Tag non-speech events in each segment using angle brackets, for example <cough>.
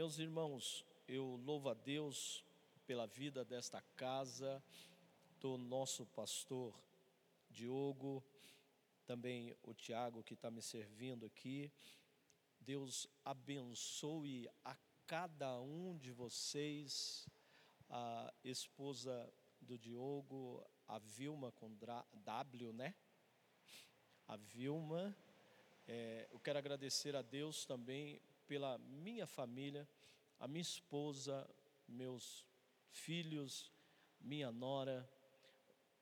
meus irmãos, eu louvo a Deus pela vida desta casa, do nosso pastor Diogo, também o Tiago que está me servindo aqui. Deus abençoe a cada um de vocês, a esposa do Diogo, a Vilma com W, né? A Vilma. É, eu quero agradecer a Deus também pela minha família, a minha esposa, meus filhos, minha nora,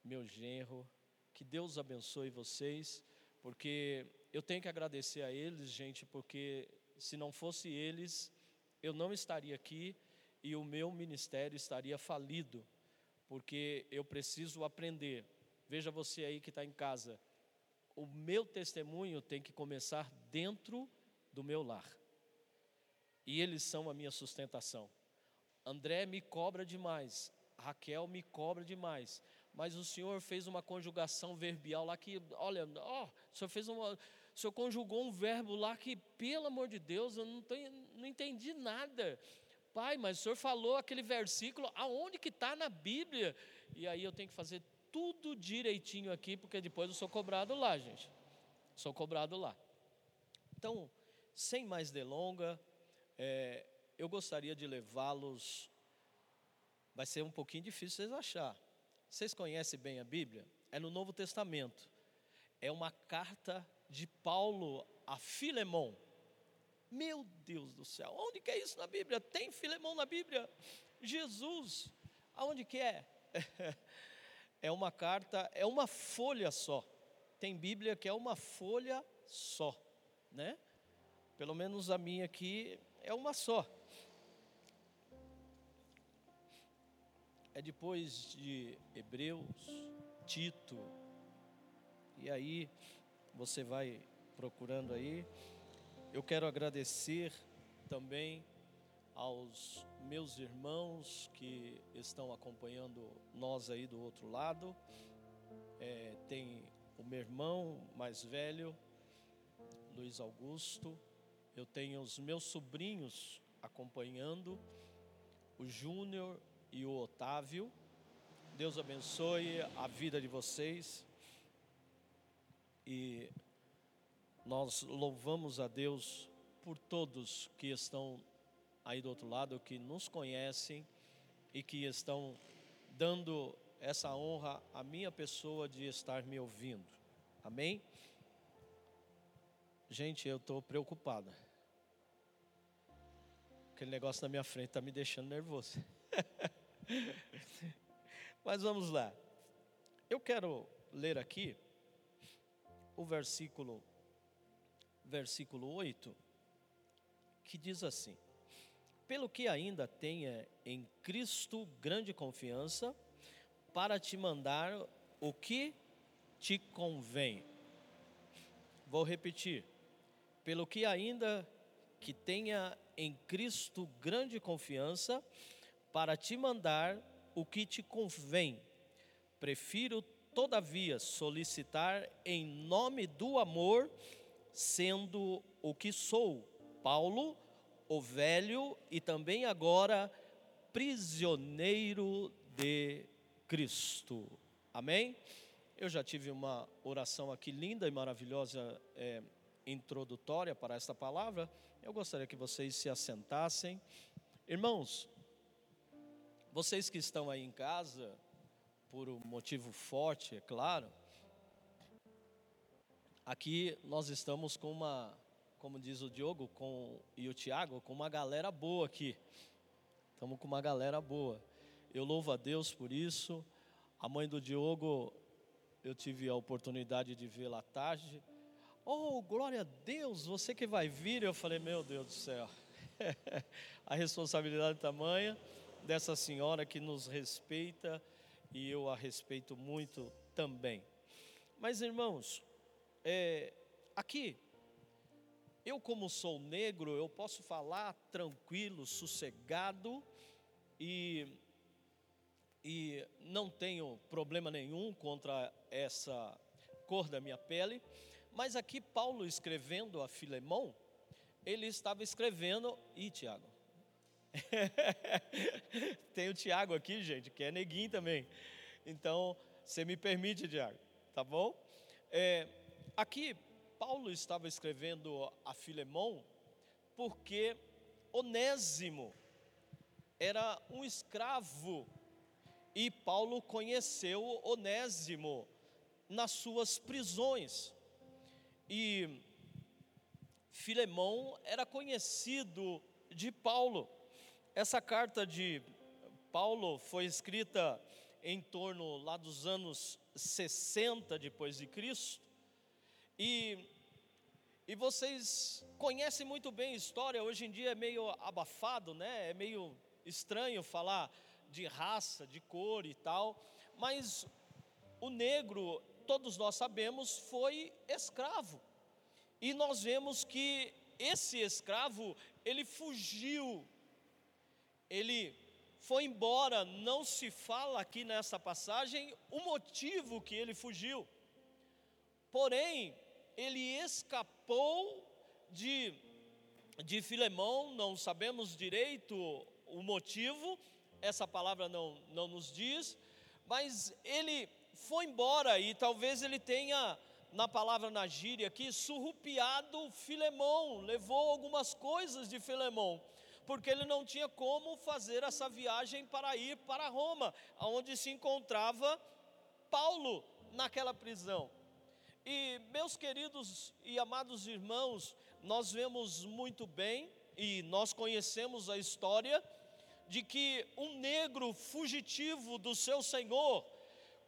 meu genro. Que Deus abençoe vocês, porque eu tenho que agradecer a eles, gente, porque se não fosse eles, eu não estaria aqui e o meu ministério estaria falido, porque eu preciso aprender. Veja você aí que está em casa, o meu testemunho tem que começar dentro do meu lar, e eles são a minha sustentação. André me cobra demais, Raquel me cobra demais, mas o senhor fez uma conjugação verbial lá que, olha, ó, o senhor fez uma, o senhor conjugou um verbo lá que, pelo amor de Deus, eu não, tenho, não entendi nada. Pai, mas o senhor falou aquele versículo, aonde que está na Bíblia? E aí eu tenho que fazer tudo direitinho aqui, porque depois eu sou cobrado lá, gente. Sou cobrado lá. Então, sem mais delonga, é, eu gostaria de levá-los. Vai ser um pouquinho difícil vocês achar. Vocês conhecem bem a Bíblia? É no Novo Testamento. É uma carta de Paulo a Filemão. Meu Deus do céu, onde que é isso na Bíblia? Tem Filemão na Bíblia? Jesus, aonde que é? <laughs> É uma carta, é uma folha só. Tem Bíblia que é uma folha só, né? Pelo menos a minha aqui é uma só. é depois de Hebreus, Tito, e aí você vai procurando aí. Eu quero agradecer também aos meus irmãos que estão acompanhando nós aí do outro lado. É, tem o meu irmão mais velho, Luiz Augusto. Eu tenho os meus sobrinhos acompanhando, o Júnior e o Otávio. Deus abençoe a vida de vocês. E nós louvamos a Deus por todos que estão aí do outro lado, que nos conhecem e que estão dando essa honra à minha pessoa de estar me ouvindo. Amém? Gente, eu estou preocupada. Aquele negócio na minha frente está me deixando nervoso. <laughs> Mas vamos lá. Eu quero ler aqui o versículo versículo 8, que diz assim: Pelo que ainda tenha em Cristo grande confiança, para te mandar o que te convém. Vou repetir. Pelo que ainda que tenha em Cristo grande confiança, para te mandar o que te convém. Prefiro, todavia, solicitar em nome do amor, sendo o que sou, Paulo, o velho e também agora prisioneiro de Cristo. Amém? Eu já tive uma oração aqui linda e maravilhosa, é, introdutória para esta palavra. Eu gostaria que vocês se assentassem. Irmãos, vocês que estão aí em casa, por um motivo forte, é claro, aqui nós estamos com uma, como diz o Diogo com, e o Tiago, com uma galera boa aqui. Estamos com uma galera boa. Eu louvo a Deus por isso. A mãe do Diogo, eu tive a oportunidade de vê-la à tarde. Oh, glória a Deus, você que vai vir. Eu falei, meu Deus do céu. <laughs> a responsabilidade tamanha dessa senhora que nos respeita e eu a respeito muito também. Mas irmãos, é, aqui, eu como sou negro, eu posso falar tranquilo, sossegado e, e não tenho problema nenhum contra essa cor da minha pele, mas aqui Paulo escrevendo a Filemão, ele estava escrevendo, e Tiago, <laughs> Tem o Tiago aqui, gente, que é neguinho também. Então, você me permite, Tiago, tá bom? É, aqui, Paulo estava escrevendo a Filemão porque Onésimo era um escravo e Paulo conheceu Onésimo nas suas prisões. E Filemão era conhecido de Paulo. Essa carta de Paulo foi escrita em torno lá dos anos 60 depois de Cristo. E e vocês conhecem muito bem a história, hoje em dia é meio abafado, né? É meio estranho falar de raça, de cor e tal, mas o negro, todos nós sabemos, foi escravo. E nós vemos que esse escravo, ele fugiu, ele foi embora, não se fala aqui nessa passagem o motivo que ele fugiu. Porém, ele escapou de, de Filemão, não sabemos direito o motivo, essa palavra não, não nos diz, mas ele foi embora e talvez ele tenha na palavra na gíria aqui, surrupiado Filemão, levou algumas coisas de Filemão, porque ele não tinha como fazer essa viagem para ir para Roma, onde se encontrava Paulo naquela prisão. E meus queridos e amados irmãos, nós vemos muito bem e nós conhecemos a história de que um negro fugitivo do seu senhor,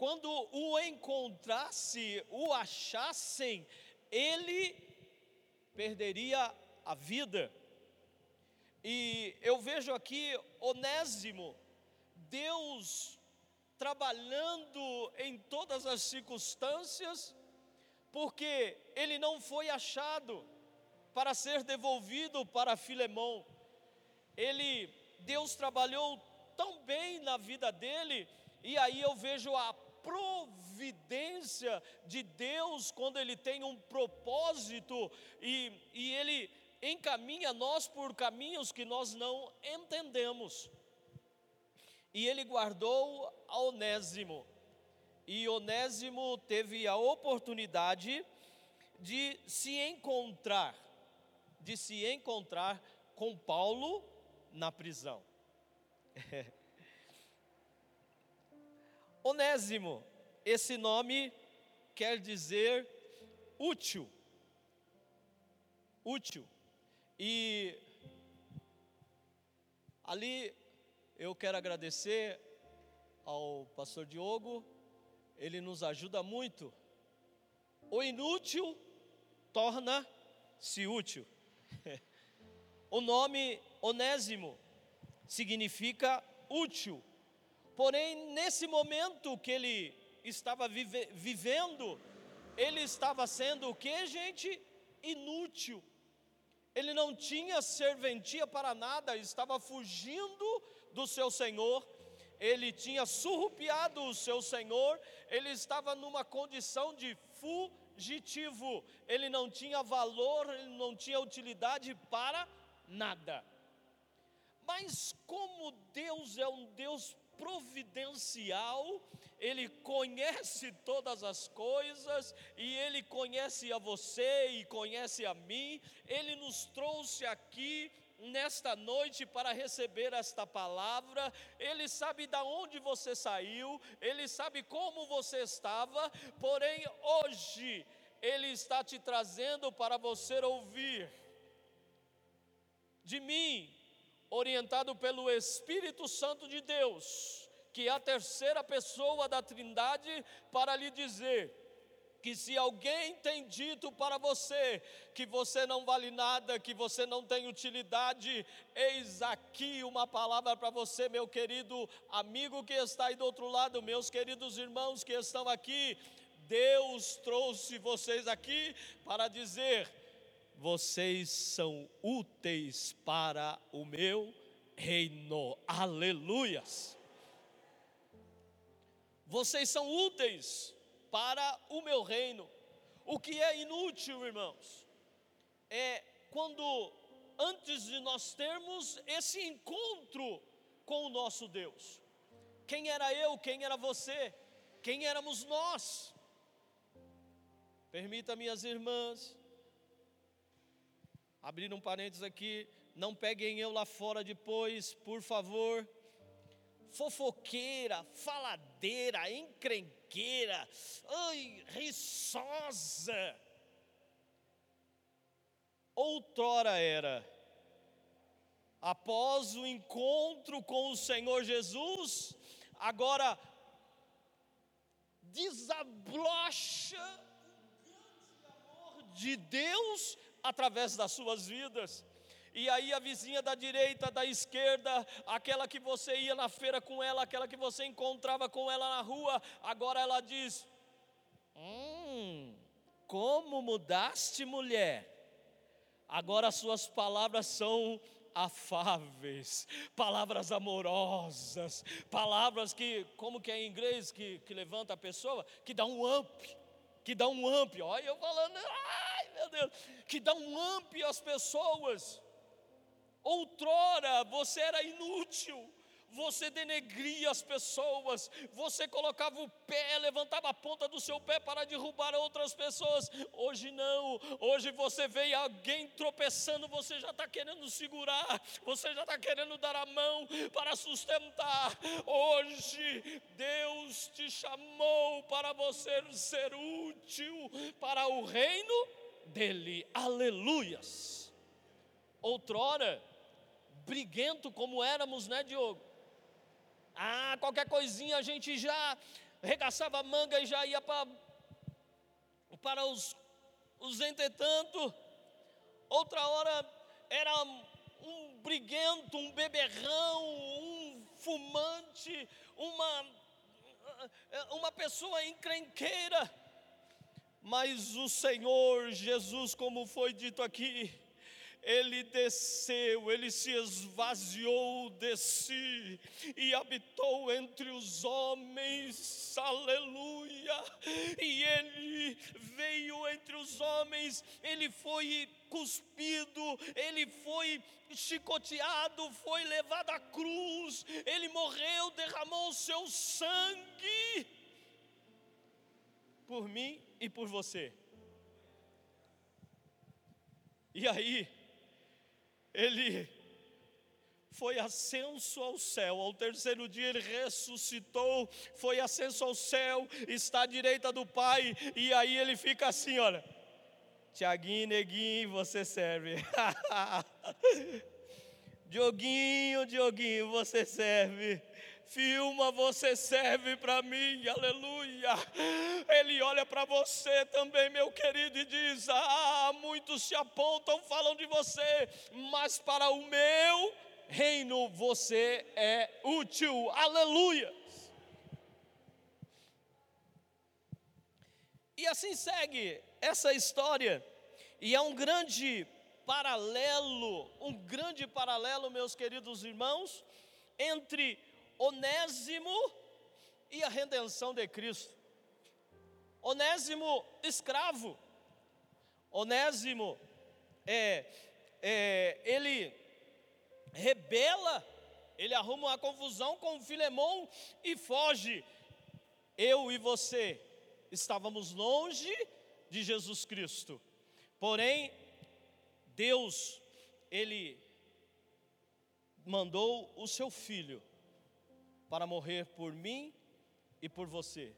quando o encontrasse, o achassem, ele perderia a vida. E eu vejo aqui Onésimo, Deus trabalhando em todas as circunstâncias, porque ele não foi achado para ser devolvido para Filemão. Ele, Deus trabalhou tão bem na vida dele, e aí eu vejo a providência de Deus quando Ele tem um propósito e, e Ele encaminha nós por caminhos que nós não entendemos. E Ele guardou a Onésimo, e Onésimo teve a oportunidade de se encontrar, de se encontrar com Paulo na prisão. <laughs> Onésimo, esse nome quer dizer útil. Útil. E ali eu quero agradecer ao pastor Diogo, ele nos ajuda muito. O inútil torna-se útil. <laughs> o nome Onésimo significa útil Porém, nesse momento que ele estava vive, vivendo, ele estava sendo o que, gente? Inútil. Ele não tinha serventia para nada, estava fugindo do seu senhor, ele tinha surrupiado o seu senhor, ele estava numa condição de fugitivo, ele não tinha valor, ele não tinha utilidade para nada. Mas como Deus é um Deus providencial, Ele conhece todas as coisas e Ele conhece a você e conhece a mim. Ele nos trouxe aqui nesta noite para receber esta palavra. Ele sabe de onde você saiu, ele sabe como você estava, porém hoje ele está te trazendo para você ouvir de mim orientado pelo Espírito Santo de Deus, que é a terceira pessoa da Trindade, para lhe dizer que se alguém tem dito para você que você não vale nada, que você não tem utilidade, eis aqui uma palavra para você, meu querido amigo que está aí do outro lado, meus queridos irmãos que estão aqui. Deus trouxe vocês aqui para dizer: vocês são úteis para o meu reino. Aleluias! Vocês são úteis para o meu reino. O que é inútil, irmãos, é quando antes de nós termos esse encontro com o nosso Deus. Quem era eu, quem era você, quem éramos nós? Permita, minhas irmãs, abrir um parênteses aqui, não peguem eu lá fora depois, por favor. Fofoqueira, faladeira, encrenqueira, ai, riçosa. Outrora era, após o encontro com o Senhor Jesus, agora desabrocha o grande amor de Deus através das suas vidas. E aí a vizinha da direita, da esquerda, aquela que você ia na feira com ela, aquela que você encontrava com ela na rua, agora ela diz: Hum, como mudaste, mulher? Agora suas palavras são afáveis, palavras amorosas, palavras que, como que é em inglês, que, que levanta a pessoa, que dá um up, que dá um up, olha eu falando, ai meu Deus, que dá um up às pessoas. Outrora você era inútil, você denegria as pessoas, você colocava o pé, levantava a ponta do seu pé para derrubar outras pessoas. Hoje não, hoje você vê alguém tropeçando, você já está querendo segurar, você já está querendo dar a mão para sustentar. Hoje Deus te chamou para você ser útil para o reino dele. Aleluias. Outrora, briguento como éramos, né, Diogo? Ah, qualquer coisinha a gente já regaçava a manga e já ia para, para os, os entretanto. Outra hora era um briguento, um beberrão, um fumante, uma, uma pessoa encrenqueira. Mas o Senhor Jesus, como foi dito aqui, ele desceu, ele se esvaziou de si e habitou entre os homens, aleluia. E ele veio entre os homens, ele foi cuspido, ele foi chicoteado, foi levado à cruz, ele morreu, derramou o seu sangue por mim e por você. E aí, ele foi ascenso ao céu, ao terceiro dia ele ressuscitou, foi ascenso ao céu, está à direita do Pai, e aí ele fica assim: olha, Tiaguinho, Neguinho, você serve. <laughs> Dioguinho, Dioguinho, você serve. Filma, você serve para mim, aleluia. Ele olha para você também, meu querido, e diz: Ah, muitos se apontam, falam de você, mas para o meu reino você é útil, aleluia. E assim segue essa história, e é um grande paralelo, um grande paralelo, meus queridos irmãos, entre Onésimo e a redenção de Cristo. Onésimo, escravo. Onésimo, é, é, ele rebela, ele arruma uma confusão com Filemão e foge. Eu e você estávamos longe de Jesus Cristo, porém, Deus, Ele mandou o seu filho para morrer por mim e por você.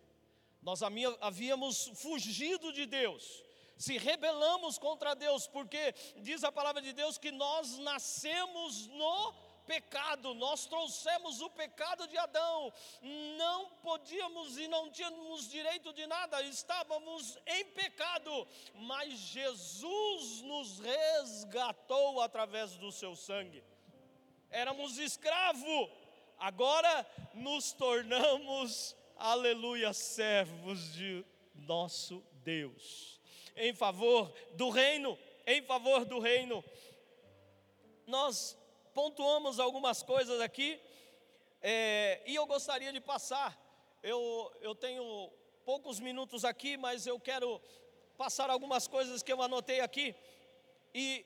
Nós havíamos fugido de Deus, se rebelamos contra Deus, porque diz a palavra de Deus que nós nascemos no pecado, nós trouxemos o pecado de Adão, não podíamos e não tínhamos direito de nada, estávamos em pecado, mas Jesus nos resgatou através do seu sangue. Éramos escravos, agora nos tornamos, aleluia, servos de nosso Deus, em favor do reino, em favor do reino. Nós pontuamos algumas coisas aqui, é, e eu gostaria de passar, eu, eu tenho poucos minutos aqui, mas eu quero passar algumas coisas que eu anotei aqui, e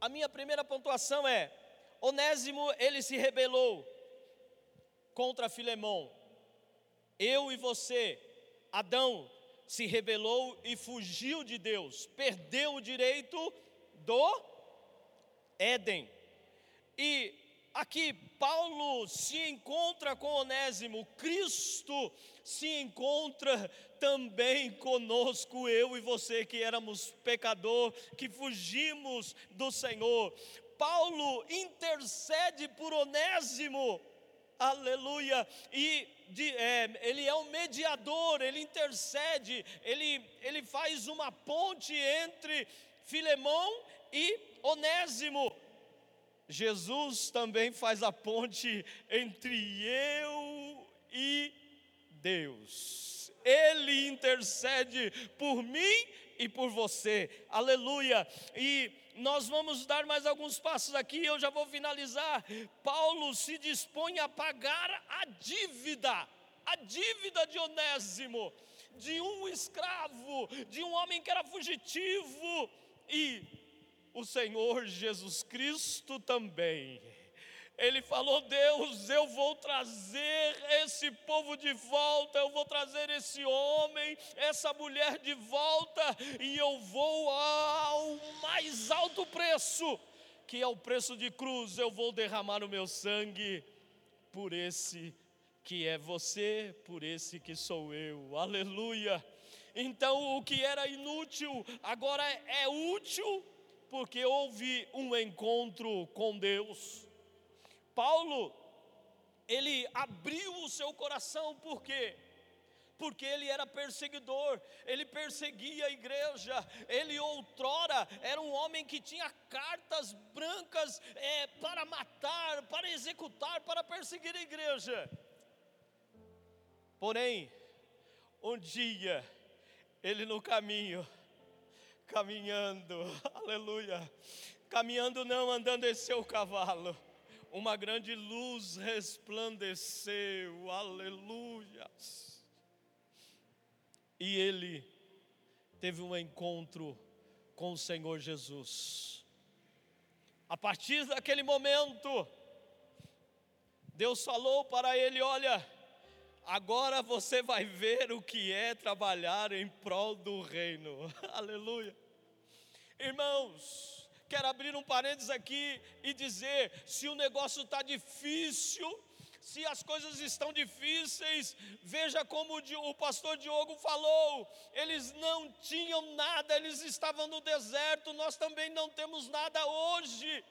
a minha primeira pontuação é: Onésimo, ele se rebelou contra Filemão. Eu e você, Adão, se rebelou e fugiu de Deus, perdeu o direito do Éden. E aqui Paulo se encontra com Onésimo, Cristo se encontra também conosco, eu e você que éramos pecador, que fugimos do Senhor. Paulo intercede por Onésimo, aleluia, e de, é, ele é um mediador, ele intercede, ele, ele faz uma ponte entre Filemão e Onésimo. Jesus também faz a ponte entre eu e Deus. Ele intercede por mim e por você. Aleluia. E nós vamos dar mais alguns passos aqui, eu já vou finalizar. Paulo se dispõe a pagar a dívida, a dívida de Onésimo, de um escravo, de um homem que era fugitivo e o Senhor Jesus Cristo também. Ele falou: Deus, eu vou trazer esse povo de volta, eu vou trazer esse homem, essa mulher de volta, e eu vou ao mais alto preço, que é o preço de cruz, eu vou derramar o meu sangue por esse que é você, por esse que sou eu, aleluia. Então o que era inútil agora é útil porque houve um encontro com Deus. Paulo, ele abriu o seu coração, por quê? Porque ele era perseguidor, ele perseguia a igreja, ele outrora era um homem que tinha cartas brancas é, para matar, para executar, para perseguir a igreja. Porém, um dia, ele no caminho, caminhando, <laughs> aleluia, caminhando não andando em seu cavalo, uma grande luz resplandeceu, aleluia. E ele teve um encontro com o Senhor Jesus. A partir daquele momento, Deus falou para ele: Olha, agora você vai ver o que é trabalhar em prol do reino, <laughs> aleluia. Irmãos, quero abrir um parênteses aqui e dizer: se o negócio está difícil, se as coisas estão difíceis, veja como o pastor Diogo falou: eles não tinham nada, eles estavam no deserto, nós também não temos nada hoje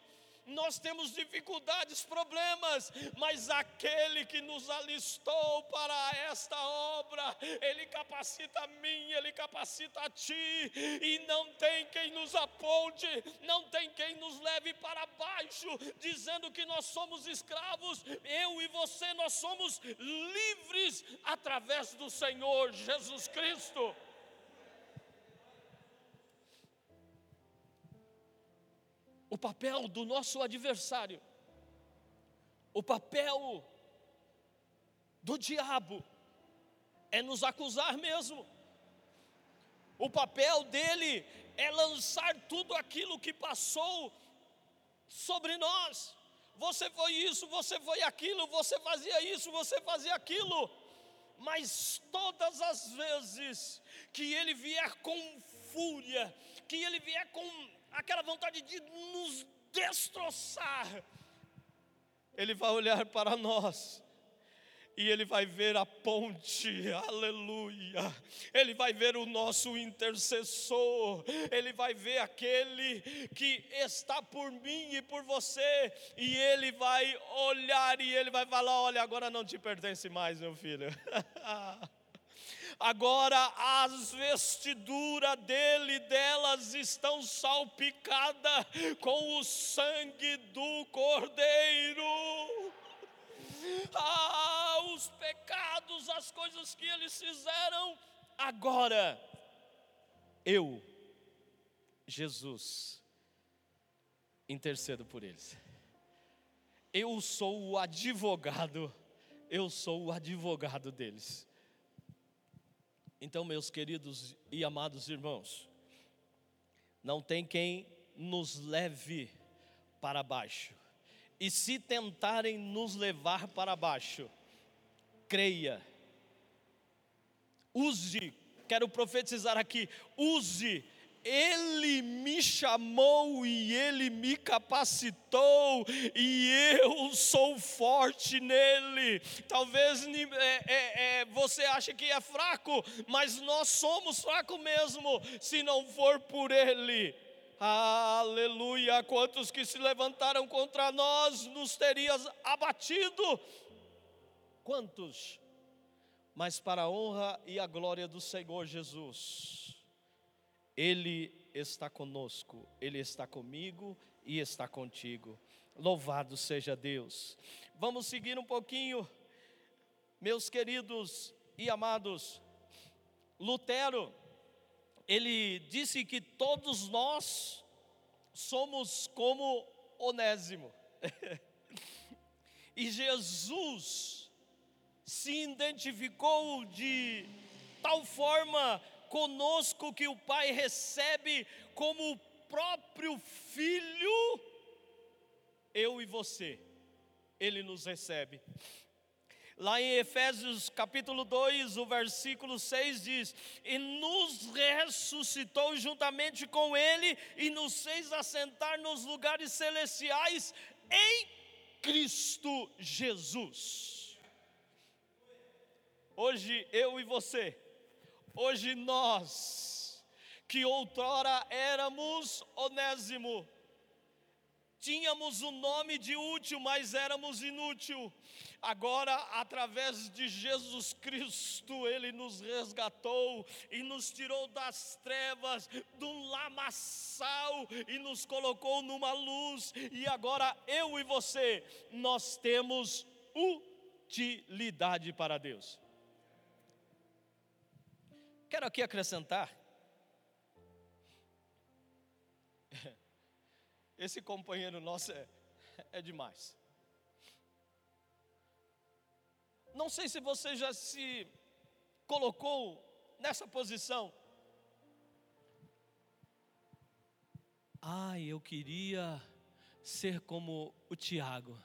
nós temos dificuldades, problemas, mas aquele que nos alistou para esta obra, Ele capacita a mim, Ele capacita a ti, e não tem quem nos aponte, não tem quem nos leve para baixo, dizendo que nós somos escravos, eu e você, nós somos livres através do Senhor Jesus Cristo. Papel do nosso adversário, o papel do diabo é nos acusar mesmo. O papel dele é lançar tudo aquilo que passou sobre nós. Você foi isso, você foi aquilo, você fazia isso, você fazia aquilo. Mas todas as vezes que ele vier com fúria, que ele vier com aquela vontade de nos destroçar, Ele vai olhar para nós e ele vai ver a ponte, aleluia. Ele vai ver o nosso intercessor, ele vai ver aquele que está por mim e por você, e ele vai olhar e ele vai falar: Olha, agora não te pertence mais, meu filho. <laughs> agora as vestiduras dele delas estão salpicadas com o sangue do Cordeiro. Ah, os pecados, as coisas que eles fizeram, agora eu, Jesus, intercedo por eles. Eu sou o advogado, eu sou o advogado deles. Então, meus queridos e amados irmãos, não tem quem nos leve para baixo. E se tentarem nos levar para baixo, creia. Use, quero profetizar aqui, use ele me chamou e Ele me capacitou, e eu sou forte nele. Talvez é, é, é, você ache que é fraco, mas nós somos fracos mesmo, se não for por Ele. Aleluia! Quantos que se levantaram contra nós nos terias abatido? Quantos? Mas para a honra e a glória do Senhor Jesus ele está conosco, Ele está comigo e está contigo. Louvado seja Deus. Vamos seguir um pouquinho, meus queridos e amados. Lutero, ele disse que todos nós somos como Onésimo. <laughs> e Jesus se identificou de tal forma conosco que o Pai recebe como o próprio Filho, eu e você, Ele nos recebe. Lá em Efésios capítulo 2, o versículo 6 diz: E nos ressuscitou juntamente com Ele e nos fez assentar nos lugares celestiais em Cristo Jesus. Hoje eu e você Hoje nós, que outrora éramos onésimo, tínhamos o nome de útil, mas éramos inútil. Agora, através de Jesus Cristo, Ele nos resgatou e nos tirou das trevas, do lamaçal e nos colocou numa luz. E agora eu e você, nós temos utilidade para Deus. Quero aqui acrescentar. <laughs> Esse companheiro nosso é, é demais. Não sei se você já se colocou nessa posição. Ai, eu queria ser como o Tiago.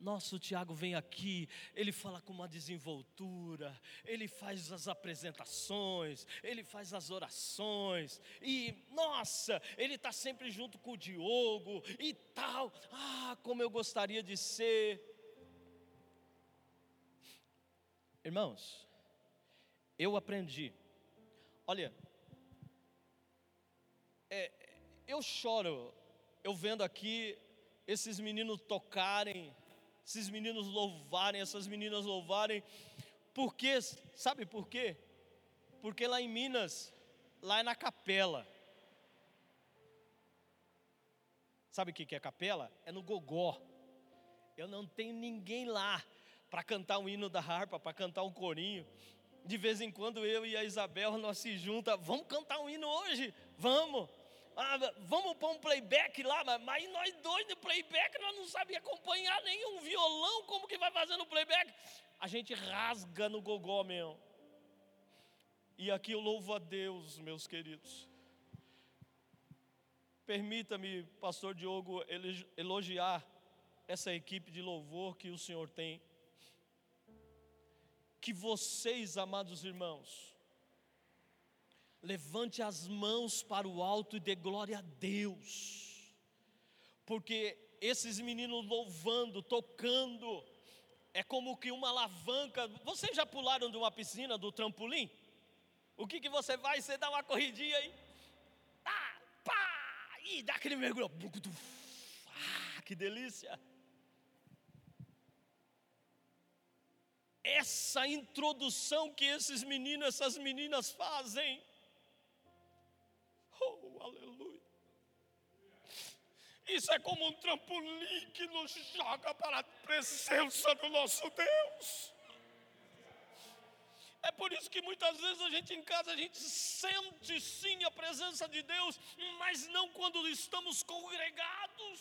Nossa, o Tiago vem aqui, ele fala com uma desenvoltura, ele faz as apresentações, ele faz as orações, e nossa, ele está sempre junto com o Diogo e tal. Ah, como eu gostaria de ser. Irmãos, eu aprendi, olha, é, eu choro, eu vendo aqui esses meninos tocarem esses meninos louvarem, essas meninas louvarem. Porque, sabe por quê? Porque lá em Minas, lá é na capela. Sabe o que é capela? É no gogó. Eu não tenho ninguém lá para cantar um hino da harpa, para cantar um corinho. De vez em quando eu e a Isabel nós se junta, vamos cantar um hino hoje? Vamos. Ah, vamos pôr um playback lá, mas nós dois de playback, nós não sabíamos acompanhar nenhum violão, como que vai fazendo playback? A gente rasga no gogó mesmo. E aqui eu louvo a Deus, meus queridos. Permita-me, pastor Diogo, elogiar essa equipe de louvor que o Senhor tem. Que vocês, amados irmãos, levante as mãos para o alto e dê glória a Deus, porque esses meninos louvando, tocando, é como que uma alavanca. Vocês já pularam de uma piscina, do trampolim? O que, que você vai? Você dá uma corridinha aí, tá, pá, e dá aquele mergulho. Ah, que delícia! Essa introdução que esses meninos, essas meninas fazem, Isso é como um trampolim que nos joga para a presença do nosso Deus. É por isso que muitas vezes a gente em casa a gente sente sim a presença de Deus, mas não quando estamos congregados.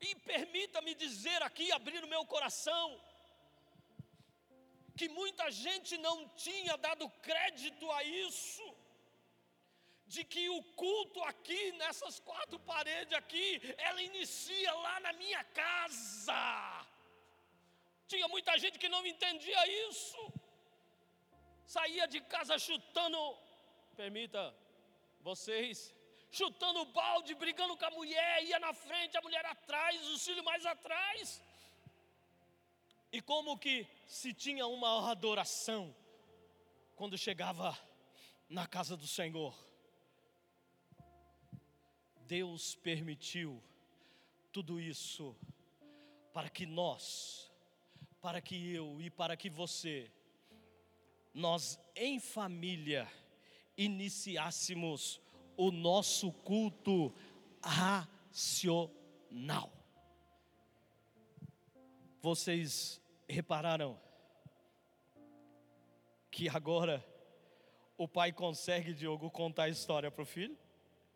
E permita-me dizer aqui, abrir o meu coração, que muita gente não tinha dado crédito a isso de que o culto aqui, nessas quatro paredes aqui, ela inicia lá na minha casa. Tinha muita gente que não entendia isso. Saía de casa chutando, permita vocês, chutando balde, brigando com a mulher, ia na frente, a mulher atrás, os filhos mais atrás. E como que se tinha uma adoração quando chegava na casa do Senhor? Deus permitiu tudo isso para que nós, para que eu e para que você, nós em família iniciássemos o nosso culto racional. Vocês repararam que agora o pai consegue, Diogo, contar a história para o filho?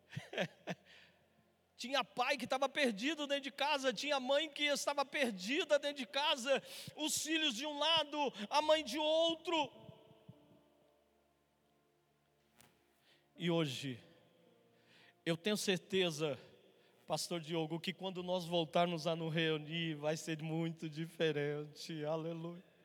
<laughs> Tinha pai que estava perdido dentro de casa, tinha mãe que estava perdida dentro de casa, os filhos de um lado, a mãe de outro. E hoje, eu tenho certeza, Pastor Diogo, que quando nós voltarmos a nos reunir, vai ser muito diferente. Aleluia.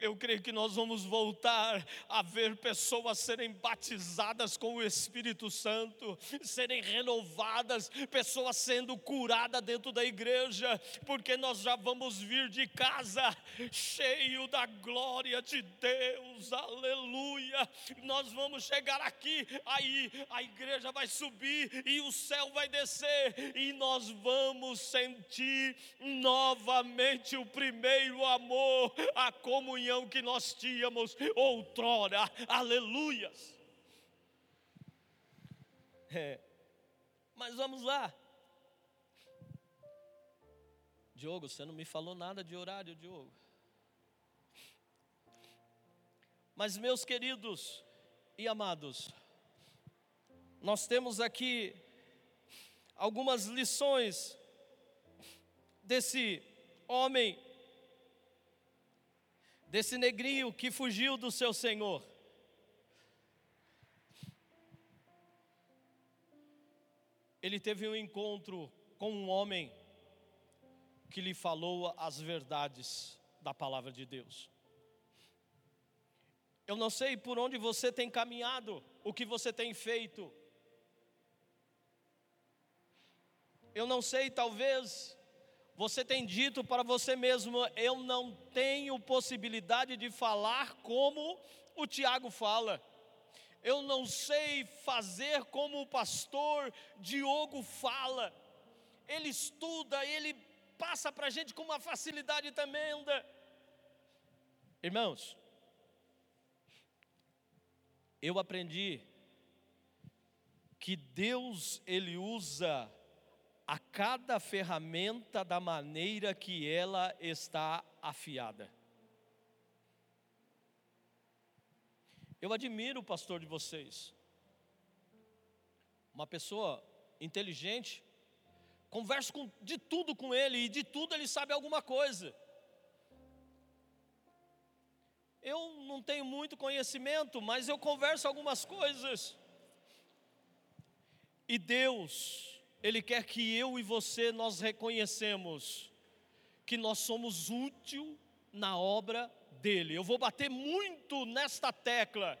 Eu creio que nós vamos voltar a ver pessoas serem batizadas com o Espírito Santo, serem renovadas, pessoas sendo curadas dentro da igreja, porque nós já vamos vir de casa cheio da glória de Deus, aleluia. Nós vamos chegar aqui, aí a igreja vai subir e o céu vai descer, e nós vamos sentir novamente o primeiro amor, a comunhão comunhão que nós tínhamos outrora. Aleluias. É. Mas vamos lá. Diogo, você não me falou nada de horário, Diogo. Mas, meus queridos e amados, nós temos aqui algumas lições desse homem desse negrinho que fugiu do seu senhor. Ele teve um encontro com um homem que lhe falou as verdades da palavra de Deus. Eu não sei por onde você tem caminhado, o que você tem feito. Eu não sei, talvez você tem dito para você mesmo: eu não tenho possibilidade de falar como o Tiago fala. Eu não sei fazer como o pastor Diogo fala. Ele estuda, ele passa para a gente com uma facilidade tremenda. Irmãos, eu aprendi que Deus ele usa a cada ferramenta da maneira que ela está afiada. Eu admiro o pastor de vocês. Uma pessoa inteligente, converso com, de tudo com ele e de tudo ele sabe alguma coisa. Eu não tenho muito conhecimento, mas eu converso algumas coisas. E Deus, ele quer que eu e você nós reconhecemos que nós somos útil na obra dele. Eu vou bater muito nesta tecla.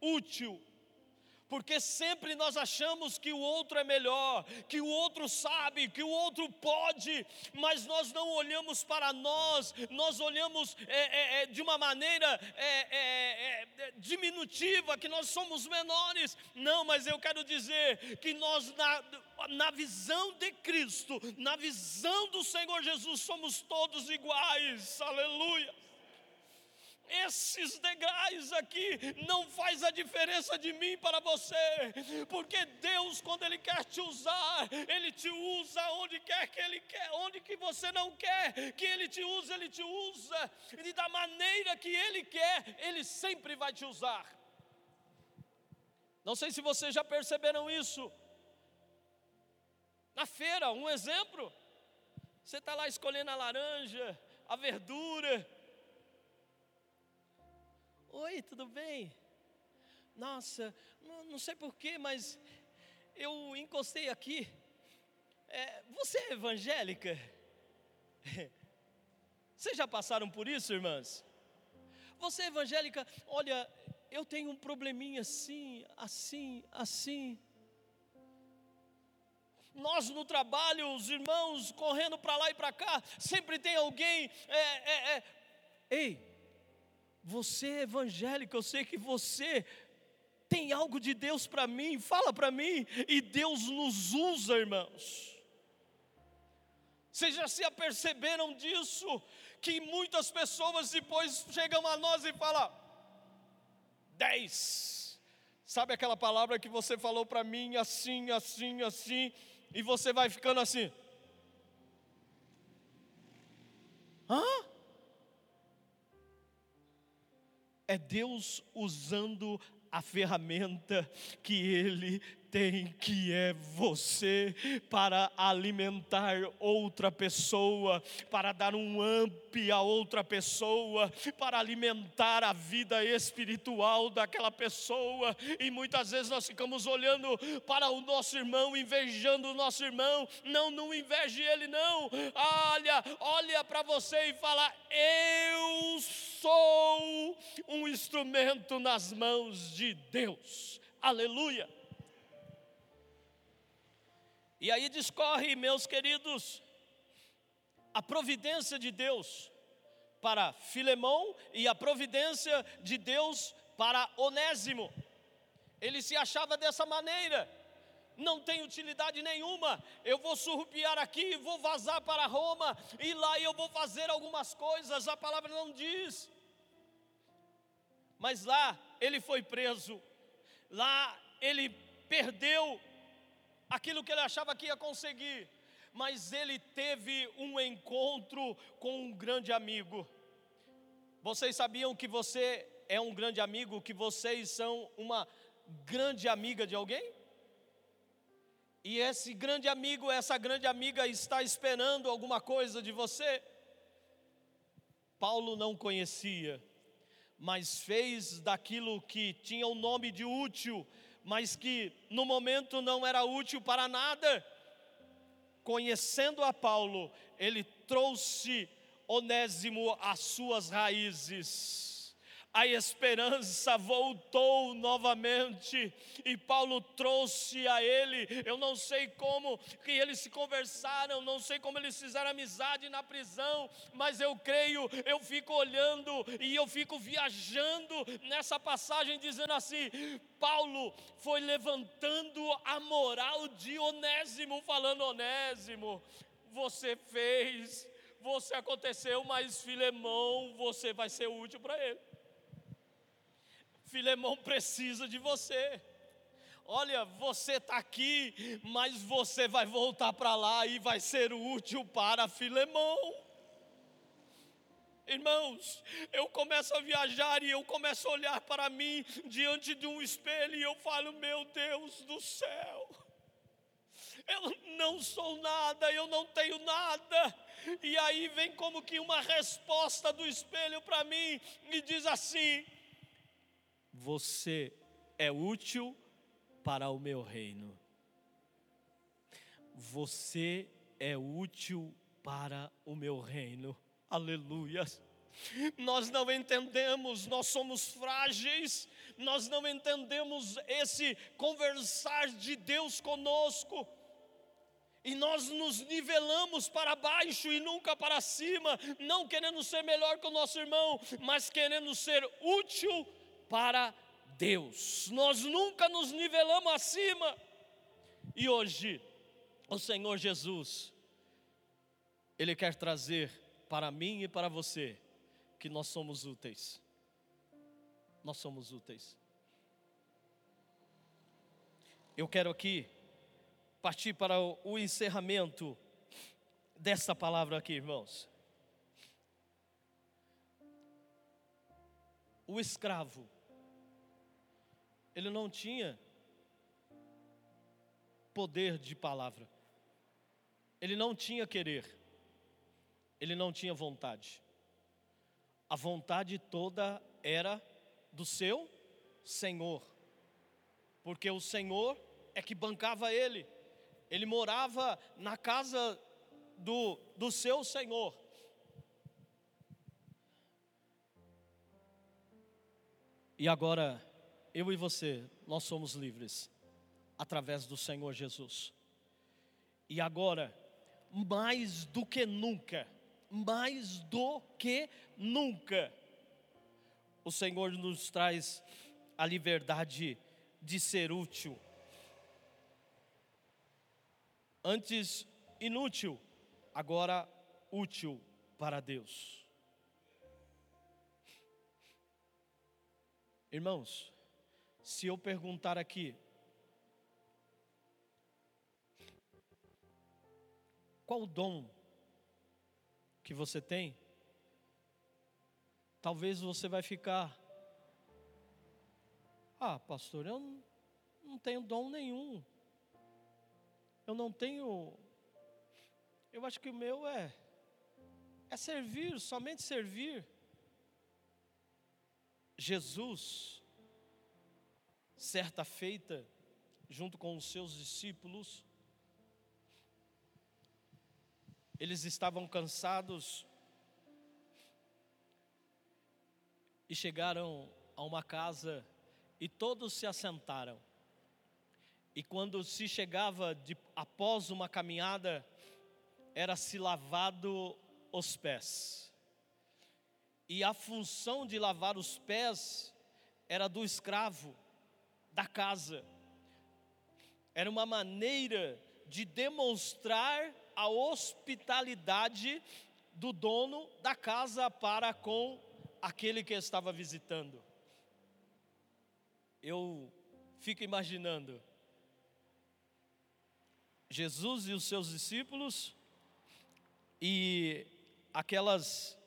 Útil porque sempre nós achamos que o outro é melhor, que o outro sabe, que o outro pode, mas nós não olhamos para nós, nós olhamos é, é, é, de uma maneira é, é, é, diminutiva, que nós somos menores. Não, mas eu quero dizer que nós, na, na visão de Cristo, na visão do Senhor Jesus, somos todos iguais, aleluia. Esses degraus aqui não faz a diferença de mim para você, porque Deus quando ele quer te usar, ele te usa onde quer que ele quer, onde que você não quer que ele te use, ele te usa e da maneira que ele quer, ele sempre vai te usar. Não sei se vocês já perceberam isso. Na feira, um exemplo. Você está lá escolhendo a laranja, a verdura, Oi, tudo bem? nossa, não, não sei porquê, mas eu encostei aqui. É, você é evangélica? <laughs> Vocês já passaram por isso, irmãs? Você é evangélica, olha, eu tenho um probleminha assim, assim, assim. Nós no trabalho, os irmãos correndo para lá e para cá, sempre tem alguém. É, é, é. Ei, você é evangélica, eu sei que você tem algo de Deus para mim, fala para mim, e Deus nos usa, irmãos. Vocês já se aperceberam disso? Que muitas pessoas depois chegam a nós e falam: dez. Sabe aquela palavra que você falou para mim assim, assim, assim, e você vai ficando assim? Hã? É Deus usando a ferramenta que Ele tem, que é você, para alimentar outra pessoa, para dar um amp a outra pessoa, para alimentar a vida espiritual daquela pessoa. E muitas vezes nós ficamos olhando para o nosso irmão, invejando o nosso irmão. Não, não inveje ele, não. Olha, olha para você e fala: Eu sou um instrumento nas mãos de Deus. Aleluia. E aí discorre, meus queridos, a providência de Deus para Filemão e a providência de Deus para Onésimo. Ele se achava dessa maneira, não tem utilidade nenhuma. Eu vou surrupiar aqui, vou vazar para Roma, e lá eu vou fazer algumas coisas, a palavra não diz. Mas lá ele foi preso, lá ele perdeu aquilo que ele achava que ia conseguir, mas ele teve um encontro com um grande amigo. Vocês sabiam que você é um grande amigo, que vocês são uma grande amiga de alguém? E esse grande amigo, essa grande amiga está esperando alguma coisa de você? Paulo não conhecia, mas fez daquilo que tinha o nome de útil, mas que no momento não era útil para nada. Conhecendo a Paulo, ele trouxe Onésimo às suas raízes a esperança voltou novamente e Paulo trouxe a ele. Eu não sei como que eles se conversaram, não sei como eles fizeram amizade na prisão, mas eu creio, eu fico olhando e eu fico viajando nessa passagem dizendo assim: Paulo foi levantando a moral de Onésimo, falando: Onésimo, você fez, você aconteceu, mas Filemão, você vai ser útil para ele. Filemão precisa de você. Olha, você está aqui, mas você vai voltar para lá e vai ser útil para Filemão. Irmãos, eu começo a viajar e eu começo a olhar para mim diante de um espelho e eu falo: Meu Deus do céu, eu não sou nada, eu não tenho nada. E aí vem como que uma resposta do espelho para mim e diz assim: você é útil para o meu reino. Você é útil para o meu reino. Aleluia. Nós não entendemos, nós somos frágeis, nós não entendemos esse conversar de Deus conosco. E nós nos nivelamos para baixo e nunca para cima, não querendo ser melhor que o nosso irmão, mas querendo ser útil para Deus. Nós nunca nos nivelamos acima. E hoje, o Senhor Jesus, Ele quer trazer para mim e para você que nós somos úteis. Nós somos úteis. Eu quero aqui partir para o encerramento dessa palavra aqui, irmãos. O escravo ele não tinha poder de palavra, ele não tinha querer, ele não tinha vontade. A vontade toda era do seu Senhor, porque o Senhor é que bancava ele. Ele morava na casa do, do seu Senhor. E agora, eu e você, nós somos livres através do Senhor Jesus. E agora, mais do que nunca, mais do que nunca, o Senhor nos traz a liberdade de ser útil. Antes inútil, agora útil para Deus. Irmãos, se eu perguntar aqui, qual dom que você tem? Talvez você vai ficar, ah, pastor, eu não, não tenho dom nenhum. Eu não tenho. Eu acho que o meu é é servir, somente servir. Jesus, certa feita, junto com os seus discípulos, eles estavam cansados e chegaram a uma casa e todos se assentaram. E quando se chegava de, após uma caminhada, era se lavado os pés. E a função de lavar os pés era do escravo, da casa. Era uma maneira de demonstrar a hospitalidade do dono da casa para com aquele que estava visitando. Eu fico imaginando Jesus e os seus discípulos e aquelas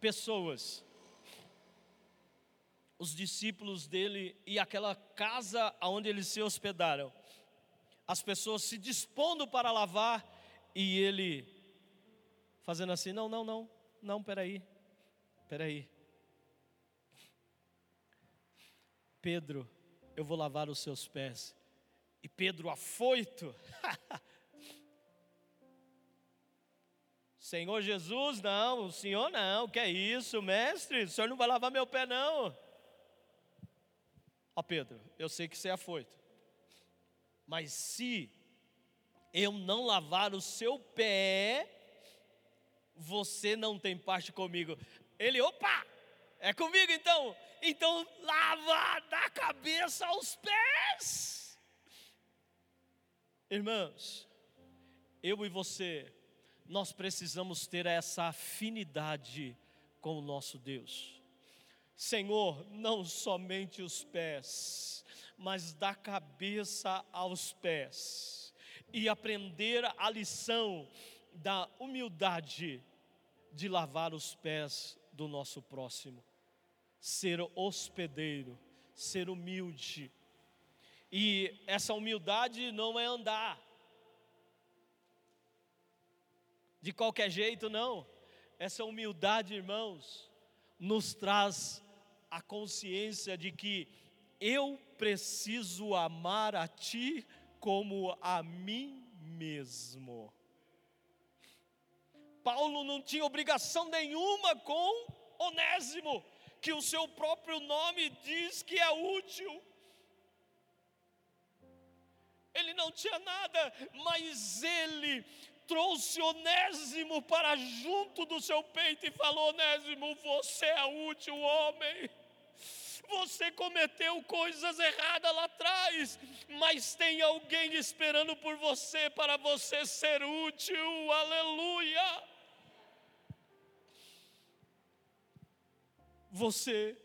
pessoas, os discípulos dele e aquela casa onde eles se hospedaram. As pessoas se dispondo para lavar e ele fazendo assim: não, não, não, não, peraí, Espera aí. Pedro, eu vou lavar os seus pés. E Pedro afoito. <laughs> Senhor Jesus, não, o Senhor não, que é isso, mestre? O Senhor não vai lavar meu pé, não. Ó Pedro, eu sei que você é afoito, mas se eu não lavar o seu pé, você não tem parte comigo. Ele, opa, é comigo então? Então lava da cabeça aos pés. Irmãos, eu e você, nós precisamos ter essa afinidade com o nosso Deus. Senhor, não somente os pés, mas da cabeça aos pés, e aprender a lição da humildade de lavar os pés do nosso próximo, ser hospedeiro, ser humilde. E essa humildade não é andar de qualquer jeito, não. Essa humildade, irmãos, nos traz a consciência de que eu preciso amar a Ti como a mim mesmo. Paulo não tinha obrigação nenhuma com Onésimo, que o seu próprio nome diz que é útil. Ele não tinha nada, mas ele trouxe Onésimo para junto do seu peito e falou: Onésimo, você é útil homem. Você cometeu coisas erradas lá atrás, mas tem alguém esperando por você para você ser útil. Aleluia. Você,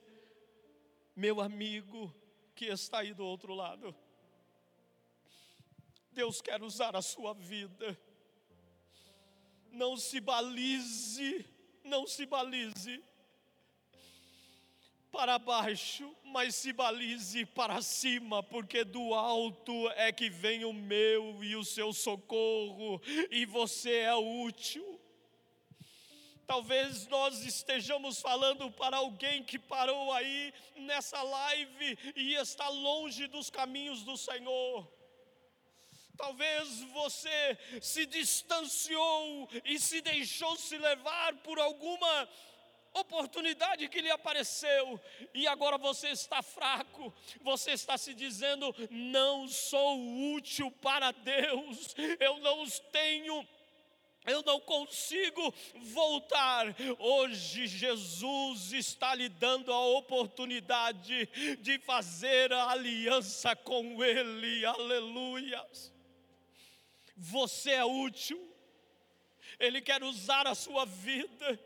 meu amigo que está aí do outro lado, Deus quer usar a sua vida. Não se balize, não se balize para baixo, mas se balize para cima, porque do alto é que vem o meu e o seu socorro, e você é útil. Talvez nós estejamos falando para alguém que parou aí nessa live e está longe dos caminhos do Senhor. Talvez você se distanciou e se deixou se levar por alguma oportunidade que lhe apareceu e agora você está fraco, você está se dizendo: não sou útil para Deus, eu não tenho eu não consigo voltar. Hoje Jesus está lhe dando a oportunidade de fazer a aliança com Ele, aleluia. Você é útil, Ele quer usar a sua vida,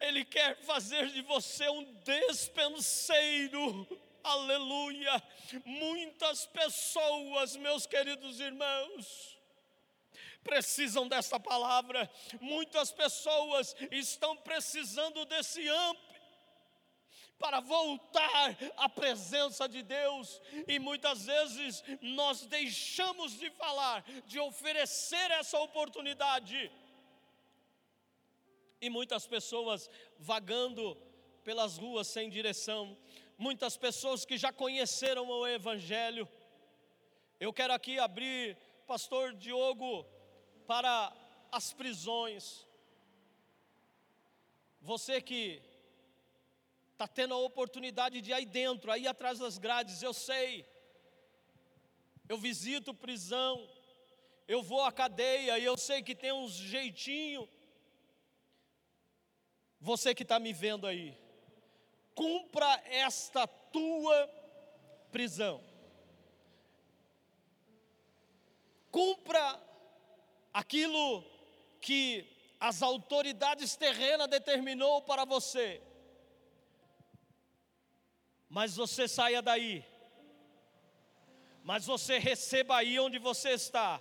Ele quer fazer de você um despenseiro, aleluia. Muitas pessoas, meus queridos irmãos, precisam dessa palavra, muitas pessoas estão precisando desse amplo para voltar à presença de Deus, e muitas vezes nós deixamos de falar, de oferecer essa oportunidade, e muitas pessoas vagando pelas ruas sem direção, muitas pessoas que já conheceram o Evangelho. Eu quero aqui abrir, Pastor Diogo, para as prisões. Você que está tendo a oportunidade de ir aí dentro, aí atrás das grades, eu sei. Eu visito prisão, eu vou à cadeia e eu sei que tem uns jeitinho. Você que está me vendo aí, cumpra esta tua prisão. Cumpra aquilo que as autoridades terrenas determinou para você. Mas você saia daí. Mas você receba aí onde você está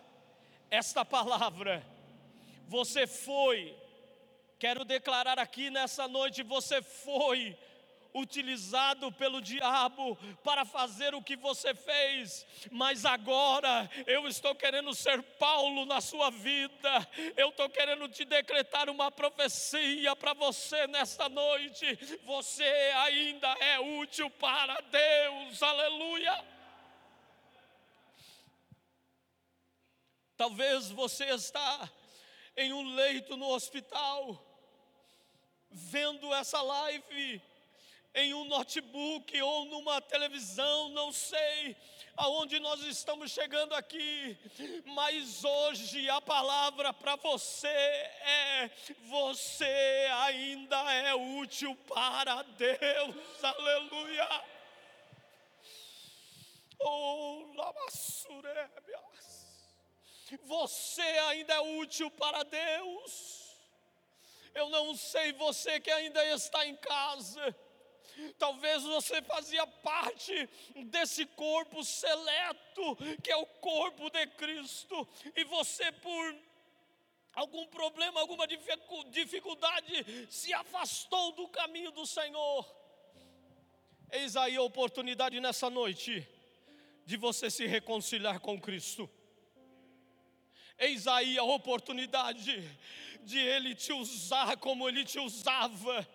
esta palavra. Você foi, quero declarar aqui nessa noite, você foi utilizado pelo diabo para fazer o que você fez, mas agora eu estou querendo ser Paulo na sua vida, eu estou querendo te decretar uma profecia para você nesta noite. Você ainda é útil para Deus, aleluia. Talvez você está em um leito no hospital, vendo essa live, em um notebook ou numa televisão, não sei aonde nós estamos chegando aqui, mas hoje a palavra para você é: você ainda é útil para Deus, aleluia. Oh, você ainda é útil para Deus. Eu não sei você que ainda está em casa Talvez você fazia parte desse corpo seleto, que é o corpo de Cristo, e você, por algum problema, alguma dificuldade, se afastou do caminho do Senhor. Eis aí a oportunidade nessa noite de você se reconciliar com Cristo. Eis aí a oportunidade de Ele te usar como Ele te usava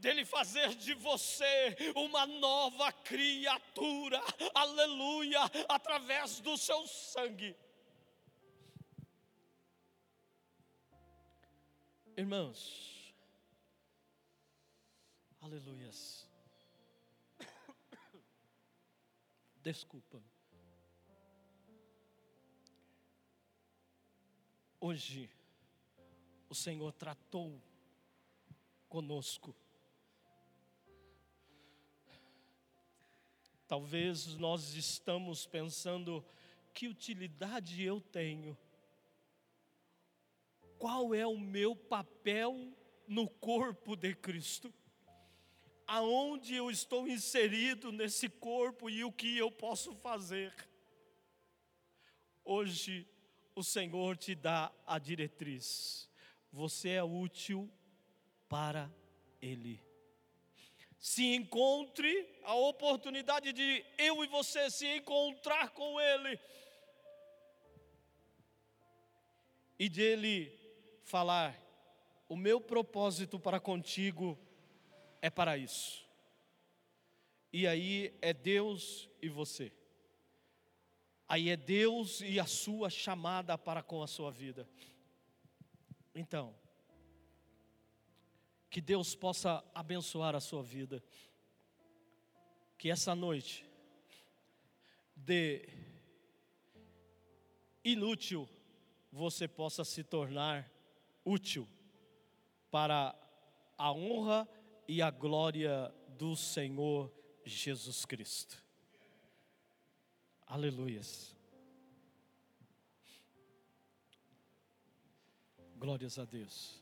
dele fazer de você uma nova criatura, aleluia, através do seu sangue. Irmãos, aleluias. Desculpa. Hoje, o Senhor tratou conosco Talvez nós estamos pensando que utilidade eu tenho? Qual é o meu papel no corpo de Cristo? Aonde eu estou inserido nesse corpo e o que eu posso fazer? Hoje o Senhor te dá a diretriz. Você é útil para Ele se encontre a oportunidade de eu e você se encontrar com Ele e de Ele falar: o meu propósito para contigo é para isso. E aí é Deus e você. Aí é Deus e a sua chamada para com a sua vida. Então, que Deus possa abençoar a sua vida. Que essa noite de inútil você possa se tornar útil para a honra e a glória do Senhor Jesus Cristo. Aleluias. Glórias a Deus.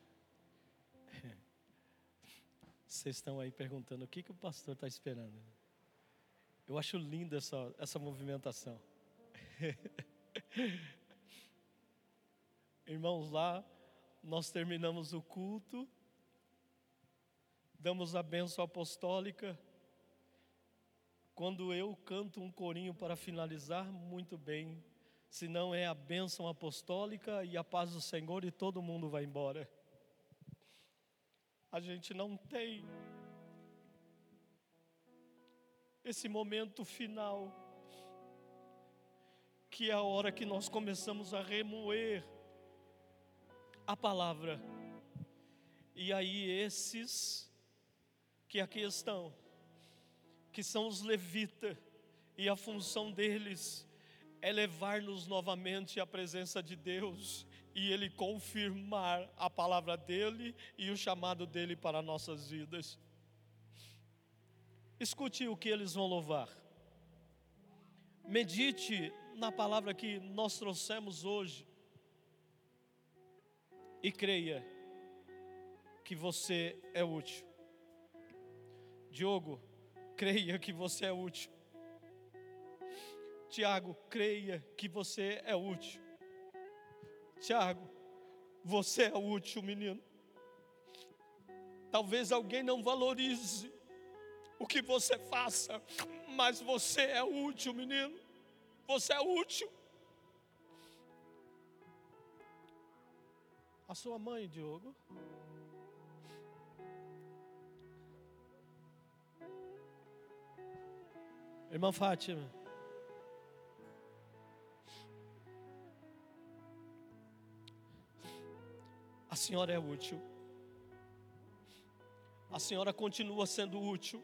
Vocês estão aí perguntando o que, que o pastor está esperando. Eu acho linda essa, essa movimentação. <laughs> Irmãos, lá nós terminamos o culto, damos a bênção apostólica quando eu canto um corinho para finalizar, muito bem. Se não é a bênção apostólica e a paz do Senhor e todo mundo vai embora. A gente não tem esse momento final, que é a hora que nós começamos a remoer a palavra. E aí esses que aqui estão, que são os levitas, e a função deles é levar-nos novamente à presença de Deus e Ele confirmar a palavra dele e o chamado dele para nossas vidas. Escute o que eles vão louvar. Medite na palavra que nós trouxemos hoje. E creia que você é útil. Diogo, creia que você é útil. Tiago, creia que você é útil. Tiago, você é útil, menino. Talvez alguém não valorize o que você faça, mas você é útil, menino. Você é útil. A sua mãe, Diogo, Irmã Fátima. Senhora é útil. A senhora continua sendo útil.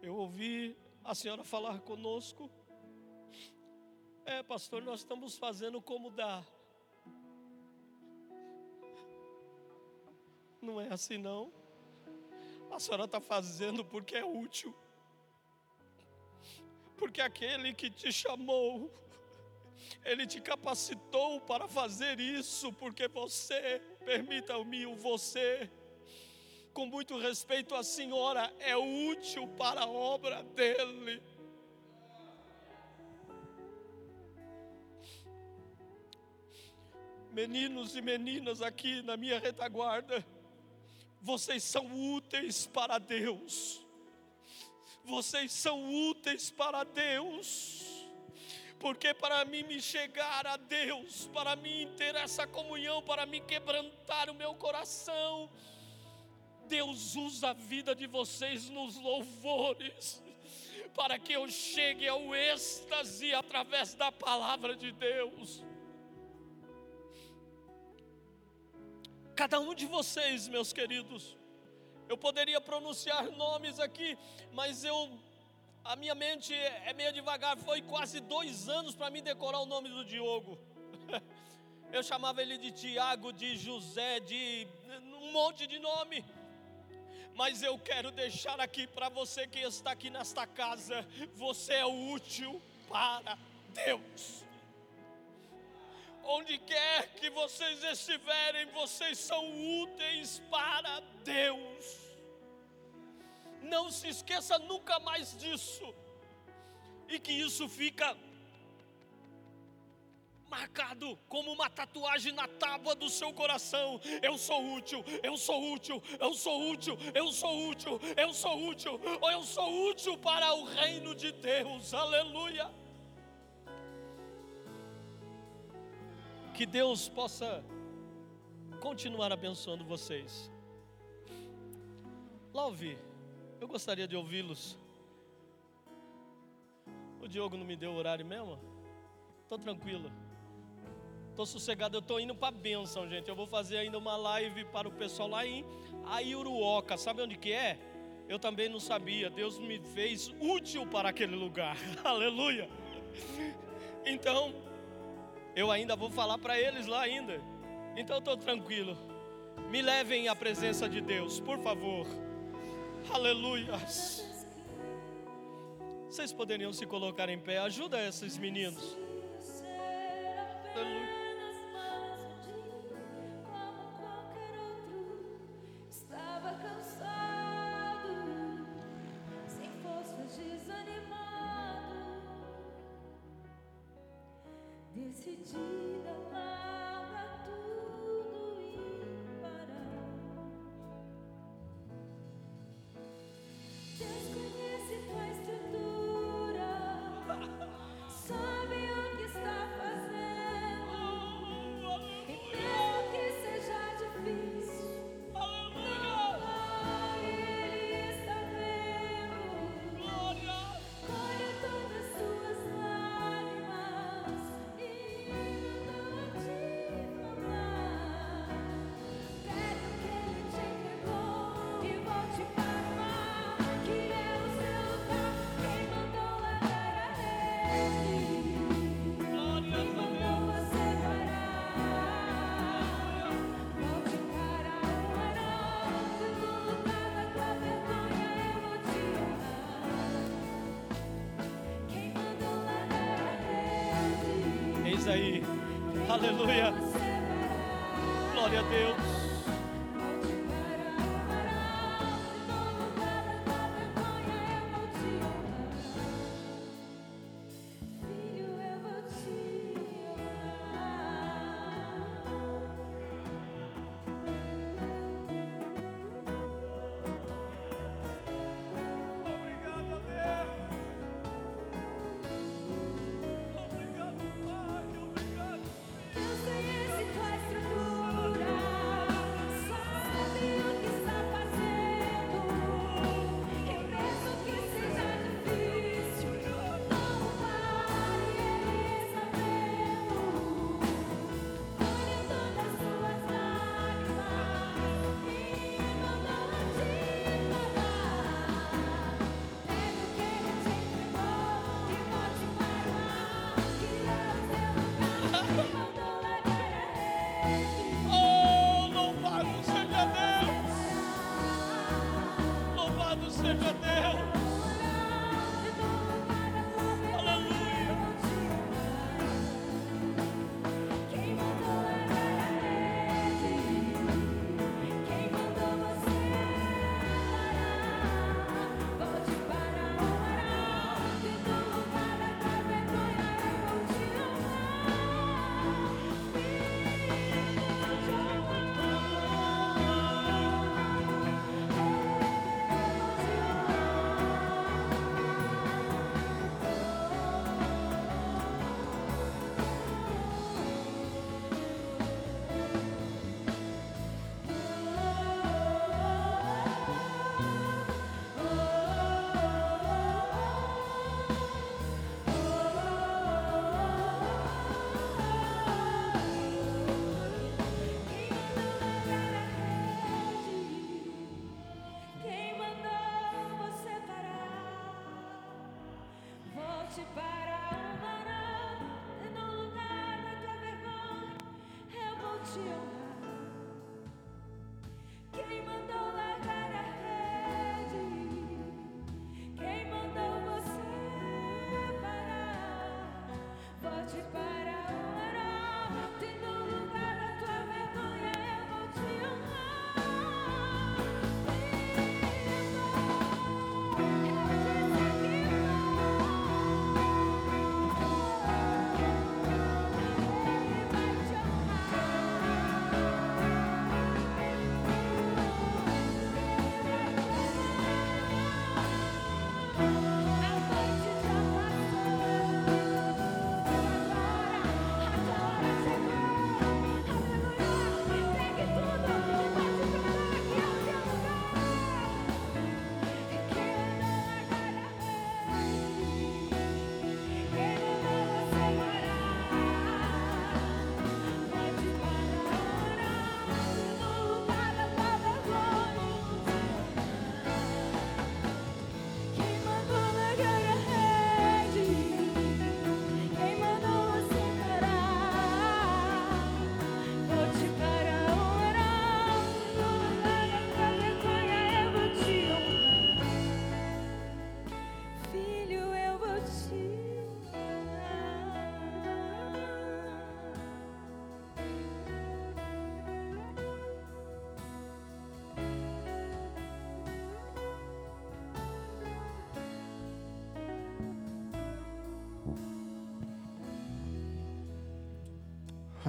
Eu ouvi a senhora falar conosco. É, pastor, nós estamos fazendo como dá. Não é assim não. A senhora está fazendo porque é útil. Porque aquele que te chamou, ele te capacitou para fazer isso, porque você, permita-me, o você, com muito respeito à senhora, é útil para a obra dele. Meninos e meninas aqui na minha retaguarda, vocês são úteis para Deus. Vocês são úteis para Deus. Porque para mim me chegar a Deus, para mim ter essa comunhão, para me quebrantar o meu coração, Deus usa a vida de vocês nos louvores, <laughs> para que eu chegue ao êxtase através da palavra de Deus. Cada um de vocês, meus queridos, eu poderia pronunciar nomes aqui, mas eu, a minha mente é meio devagar. Foi quase dois anos para mim decorar o nome do Diogo. <laughs> Eu chamava ele de Tiago, de José, de um monte de nome. Mas eu quero deixar aqui para você que está aqui nesta casa, você é útil para Deus. Onde quer que vocês estiverem, vocês são úteis para Deus. Não se esqueça nunca mais disso. E que isso fica marcado como uma tatuagem na tábua do seu coração. Eu sou útil, eu sou útil, eu sou útil, eu sou útil, eu sou útil, ou eu sou útil para o reino de Deus. Aleluia. Que Deus possa continuar abençoando vocês. Love, eu gostaria de ouvi-los. O Diogo não me deu o horário mesmo? Estou tranquilo. Estou sossegado, eu estou indo para a bênção, gente. Eu vou fazer ainda uma live para o pessoal lá em Aiuruoca. Sabe onde que é? Eu também não sabia. Deus me fez útil para aquele lugar. <laughs> Aleluia. Então, eu ainda vou falar para eles lá ainda. Então estou tranquilo. Me levem à presença de Deus, por favor. Aleluia. Vocês poderiam se colocar em pé. Ajuda esses meninos.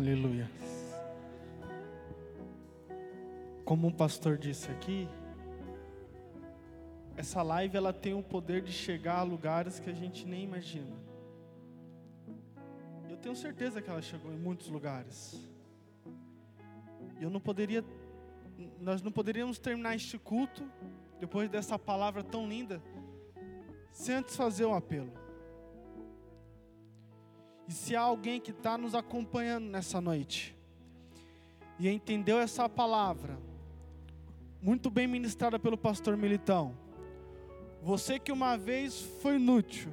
Aleluia. Como um pastor disse aqui, essa live ela tem o poder de chegar a lugares que a gente nem imagina. Eu tenho certeza que ela chegou em muitos lugares. Eu não poderia, nós não poderíamos terminar este culto depois dessa palavra tão linda, sem antes fazer um apelo. E se há alguém que está nos acompanhando nessa noite e entendeu essa palavra, muito bem ministrada pelo pastor Militão, você que uma vez foi inútil,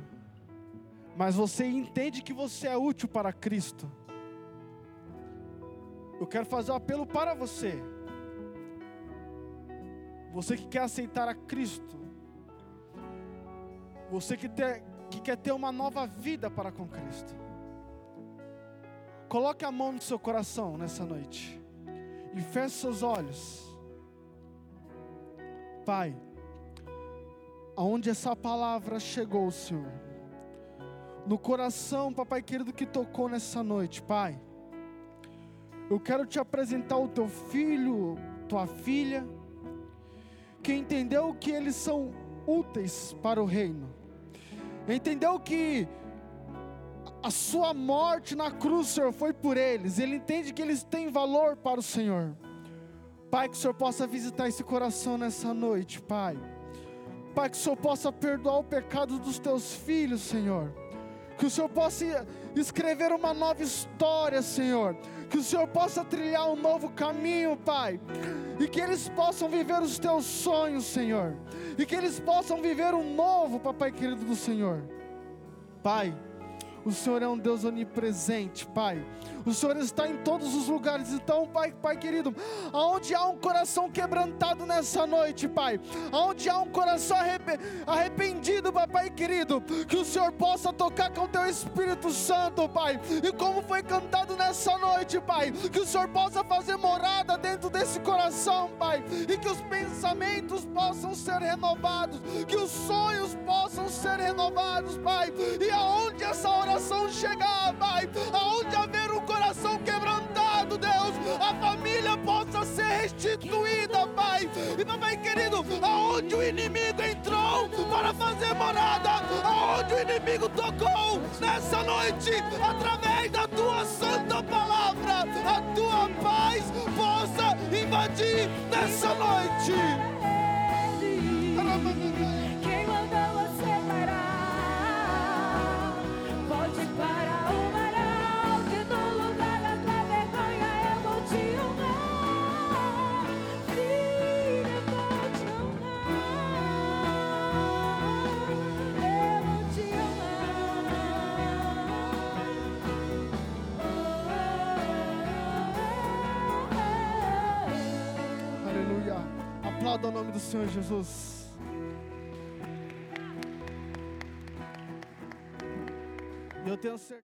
mas você entende que você é útil para Cristo. Eu quero fazer um apelo para você. Você que quer aceitar a Cristo. Você que, ter, que quer ter uma nova vida para com Cristo. Coloque a mão no seu coração nessa noite. E feche seus olhos. Pai aonde essa palavra chegou, Senhor. No coração, papai querido, que tocou nessa noite, Pai. Eu quero te apresentar o teu filho, tua filha, que entendeu que eles são úteis para o reino. Entendeu que a sua morte na cruz, Senhor, foi por eles. Ele entende que eles têm valor para o Senhor. Pai, que o Senhor possa visitar esse coração nessa noite, Pai. Pai, que o Senhor possa perdoar o pecado dos teus filhos, Senhor. Que o Senhor possa escrever uma nova história, Senhor. Que o Senhor possa trilhar um novo caminho, Pai. E que eles possam viver os teus sonhos, Senhor. E que eles possam viver um novo, Papai querido do Senhor. Pai, o Senhor é um Deus onipresente, Pai. O Senhor está em todos os lugares. Então, Pai, Pai querido, aonde há um coração quebrantado nessa noite, Pai, aonde há um coração arrependido, Pai querido, que o Senhor possa tocar com o Teu Espírito Santo, Pai. E como foi cantado nessa noite, Pai, que o Senhor possa fazer morada dentro desse coração, Pai, e que os pensamentos possam ser renovados, que os sonhos possam ser renovados, Pai. E aonde essa oração chegar, Pai, aonde haver um coração quebrantado, Deus, a família possa ser restituída, Pai. E Pai querido, aonde o inimigo entrou para fazer morada, aonde o inimigo tocou nessa noite, através da tua santa palavra, a tua paz possa invadir nessa noite. Aplauda o nome do Senhor Jesus. Eu tenho certeza.